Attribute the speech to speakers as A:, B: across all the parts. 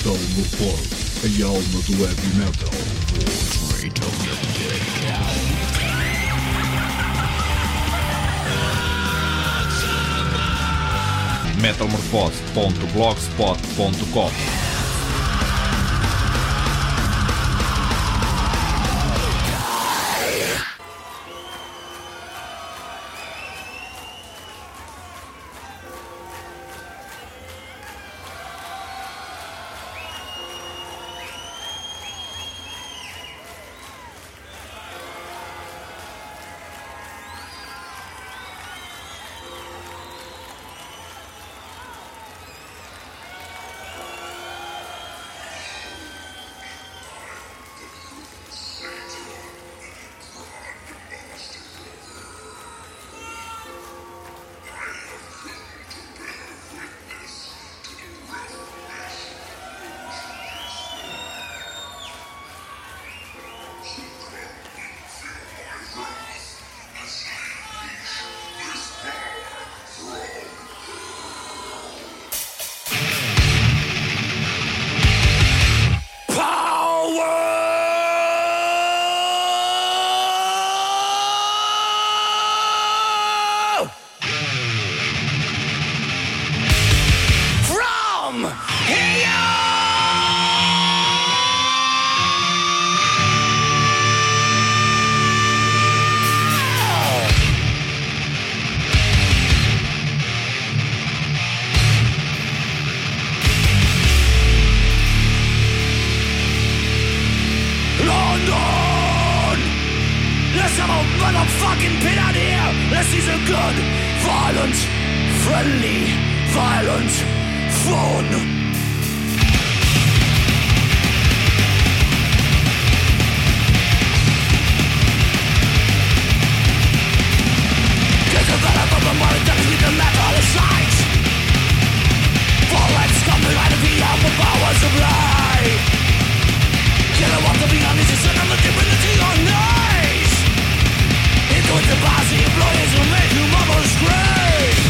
A: Metal no Pod, a alma do heavy metal.
B: metalmorfose.blogspot.com
C: From London! Let's have a motherfucking pin out here! Let's see some good, violent, friendly, violent fun! Venom from the that is the metal sight! Fallen scum employees who make you mama scream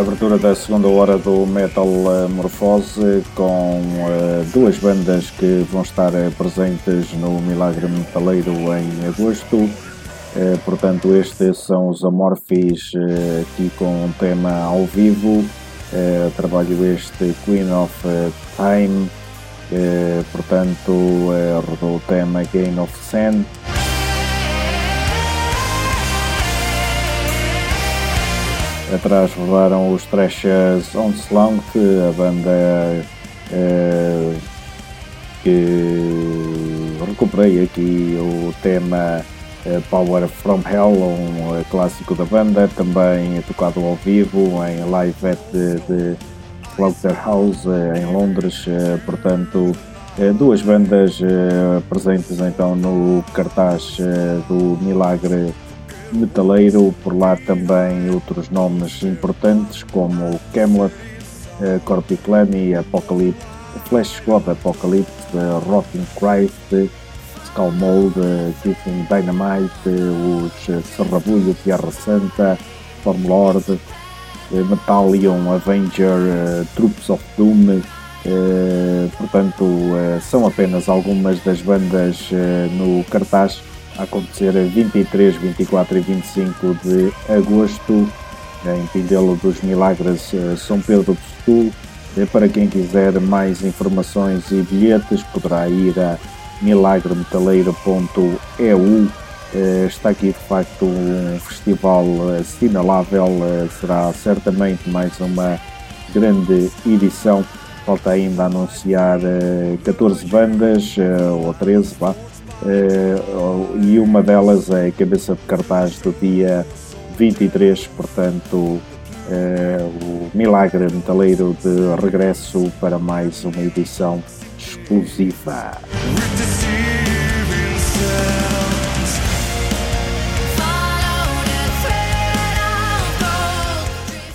D: abertura da segunda hora do Metal Morfose com uh, duas bandas que vão estar uh, presentes no Milagre Metaleiro em agosto. Uh, portanto, estes são os Amorphis aqui com um tema ao vivo. trabalho este Queen of Time. portanto, rodou o tema Gain of Sand. Atrás rodaram os Trashers Onslaught, a banda uh, que recuperei aqui o tema uh, Power From Hell, um uh, clássico da banda, também tocado ao vivo em live at de, de House em Londres, portanto duas bandas presentes então no cartaz do Milagre metaleiro, por lá também outros nomes importantes como Camelot, uh, Corpiclan e Apocalypse, Flash God Apocalypse, Rotting Christ, Skullmold, uh, Kissing Dynamite, os Serrabulho, Tierra Santa, Stormlord, uh, Metallion, Avenger, Troops of Doom, portanto, são apenas algumas das bandas no cartaz a acontecer a 23, 24 e 25 de agosto em Pindelo dos Milagres, eh, São Pedro do Sul. Eh, para quem quiser mais informações e bilhetes, poderá ir a milagremetaleiro.eu. Eh, está aqui de facto um festival assinalável, será certamente mais uma grande edição. Falta ainda anunciar 14 bandas, ou 13, vá, e uma delas é cabeça de cartaz do dia 23, portanto, uh, o Milagre Metaleiro de regresso para mais uma edição exclusiva.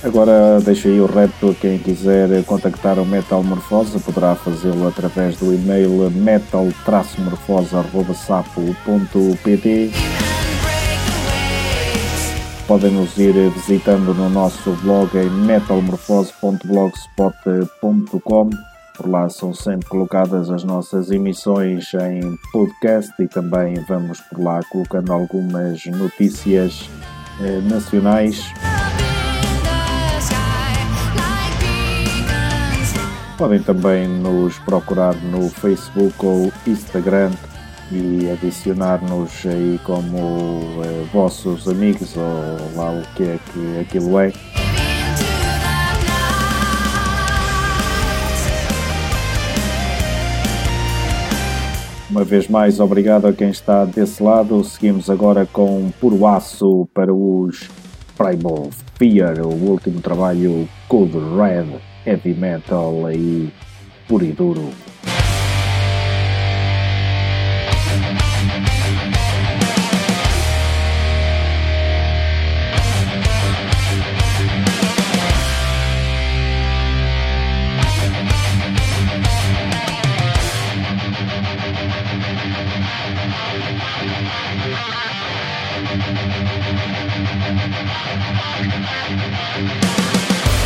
D: Agora deixo aí o repto quem quiser contactar o Metal Morfosa, poderá fazê-lo através do e-mail metal-morfosa.sapo.pt Podem nos ir visitando no nosso blog em metalmorfose.blogspot.com por lá são sempre colocadas as nossas emissões em podcast e também vamos por lá colocando algumas notícias eh, nacionais. Podem também nos procurar no Facebook ou Instagram e adicionar-nos aí como eh, vossos amigos ou lá o que é que aquilo é. Uma vez mais, obrigado a quem está desse lado. Seguimos agora com Puro Aço para os Primal Fear, o último trabalho Code Red heavy metal aí puro e duro. Thank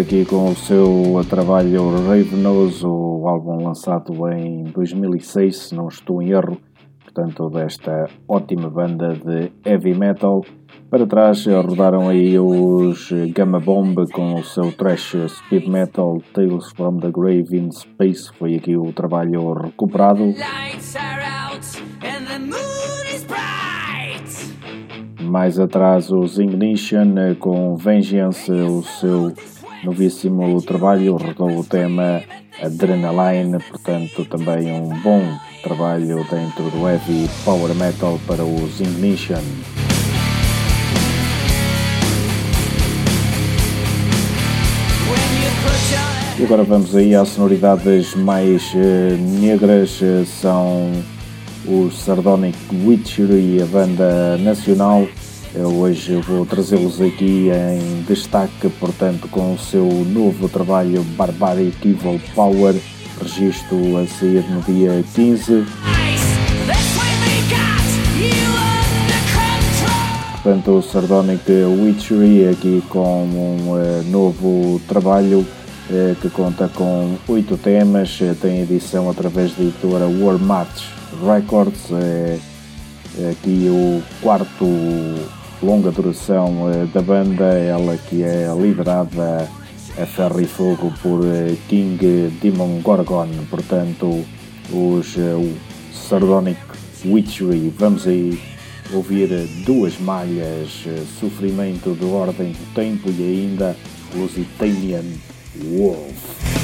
D: aqui com o seu trabalho Ravenous, o álbum lançado em 2006, se não estou em erro, portanto, desta ótima banda de heavy metal. Para trás rodaram aí os Gamma Bomb com o seu trash speed metal Tales from the Grave in Space, foi aqui o trabalho recuperado. mais atrás os Ignition com Vengeance, o seu novíssimo trabalho, rodou o tema Adrenaline, portanto também um bom trabalho dentro do heavy power metal para os Ignition. E agora vamos aí às sonoridades mais uh, negras, uh, são os Sardonic Witchery, a banda nacional Hoje eu vou trazê-los aqui em destaque, portanto, com o seu novo trabalho Barbaric Evil Power, registro a sair no dia 15. Portanto, o Sardonic Witchery aqui com um uh, novo trabalho uh, que conta com oito temas, uh, tem edição através da editora War Match Records, aqui o quarto longa duração eh, da banda, ela que é liderada a ferro e fogo por eh, King Demon Gorgon, portanto os uh, Sardonic Witchery. Vamos aí ouvir duas malhas, Sofrimento de Ordem do Tempo e ainda Lusitanian Wolf.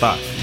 E: Bye.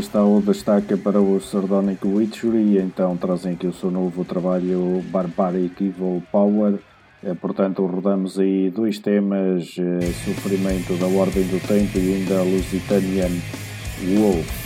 D: Está o destaque para o Sardonic Witchery, então trazem aqui o seu novo trabalho Barbaric Evil Power. É, portanto, rodamos aí dois temas: é, Sofrimento da Ordem do Tempo e ainda Lusitanian Wolf.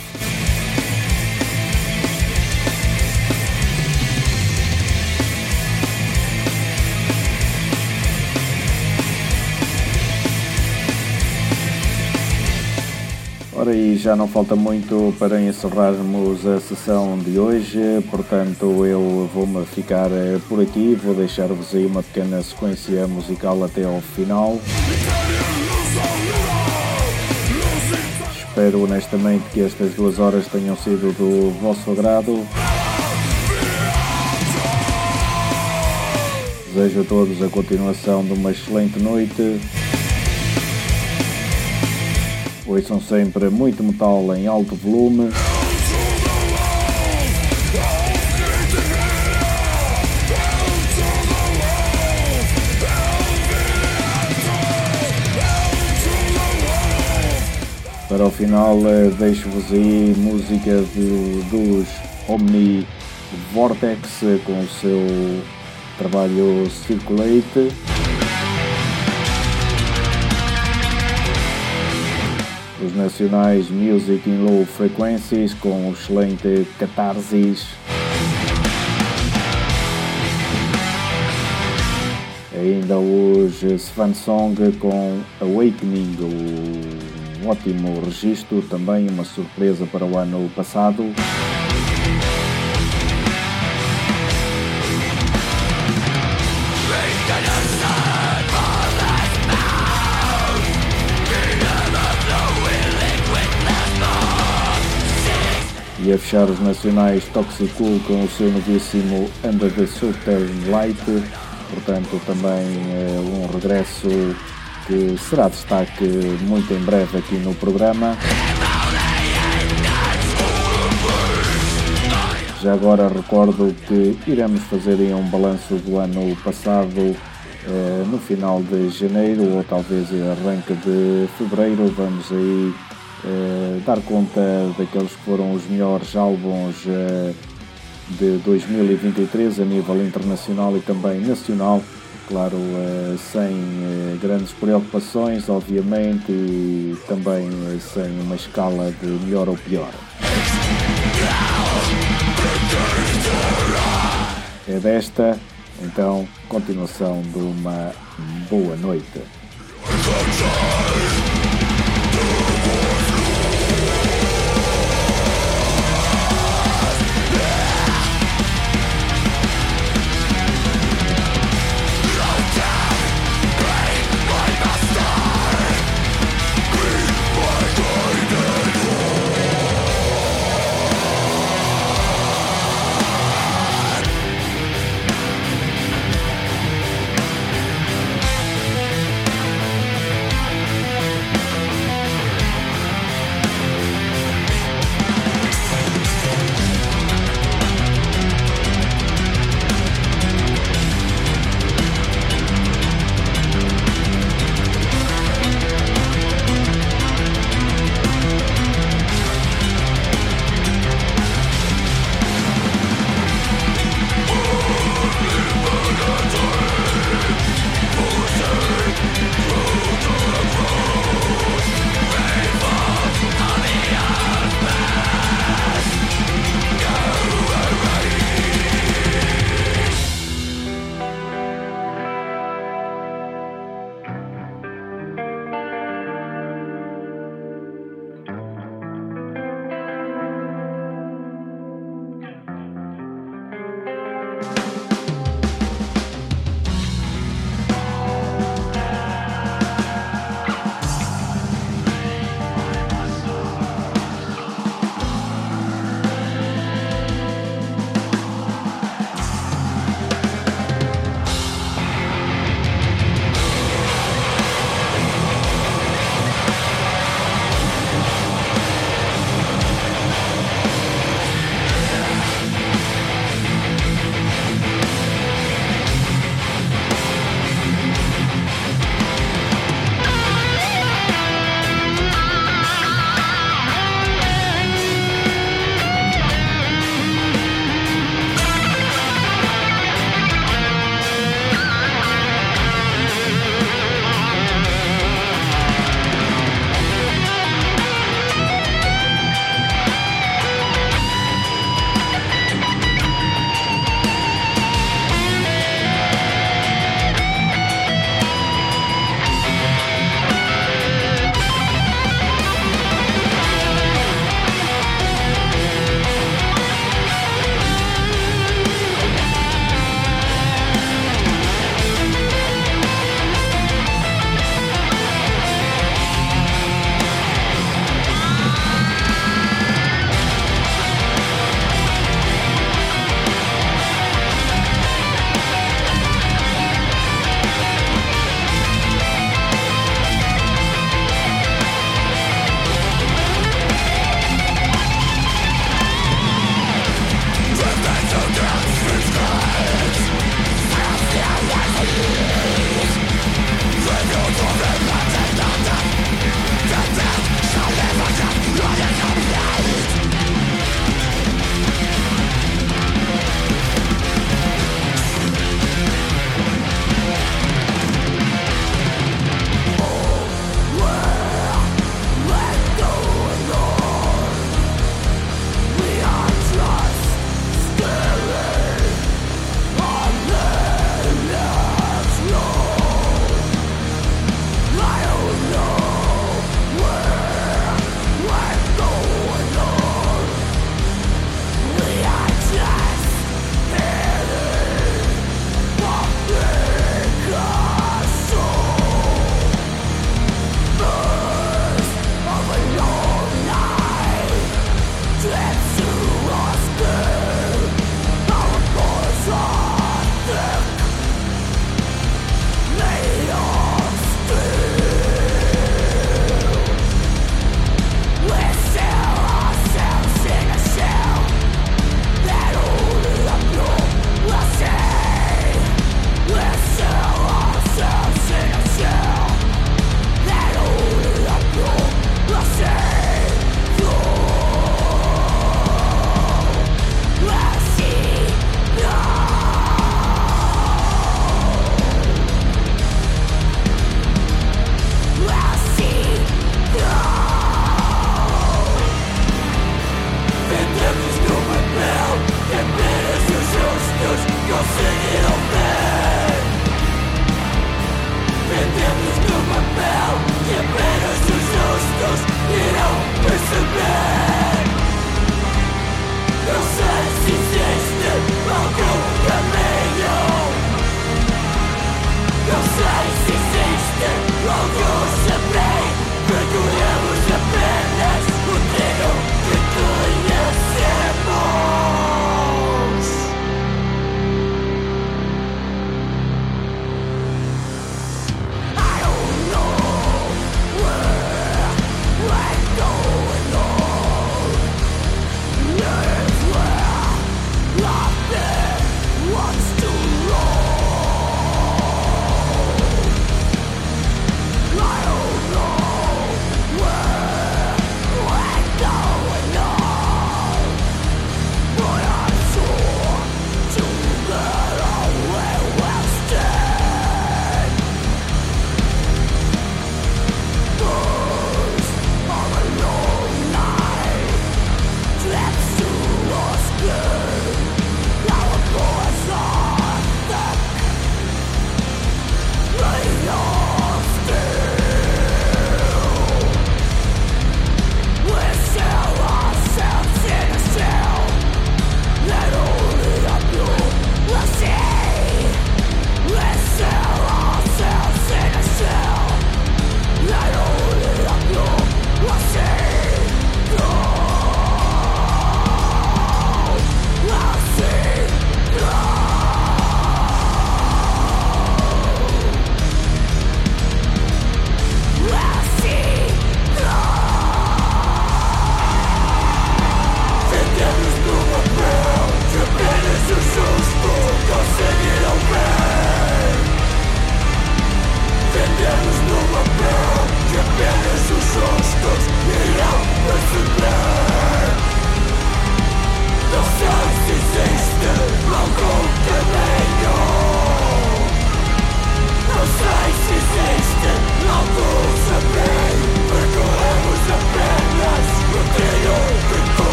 D: Ora, e já não falta muito para encerrarmos a sessão de hoje, portanto eu vou-me ficar eh, por aqui, vou deixar-vos aí uma pequena sequência musical até ao final. Espero honestamente que estas duas horas tenham sido do vosso agrado. Desejo a todos a continuação de uma excelente noite. Ouçam sempre muito metal em alto volume. Para o final, eh, deixo-vos aí música de, dos Omni Vortex com o seu trabalho Circulate. Os nacionais Music in Low Frequencies com o excelente Catarsis. Ainda os Svan Song com Awakening, um ótimo registro, também uma surpresa para o ano passado. E a fechar os nacionais Toxicool com o seu novíssimo Under the Southern Light, portanto também é um regresso que será destaque muito em breve aqui no programa. Já agora recordo que iremos fazer um balanço do ano passado eh, no final de janeiro ou talvez arranque de fevereiro. Vamos aí eh, dar conta daqueles que foram os melhores álbuns uh, de 2023 a nível internacional e também nacional. Claro, uh, sem grandes preocupações, obviamente, e também sem uma escala de melhor ou pior. É desta, então, continuação de uma boa noite.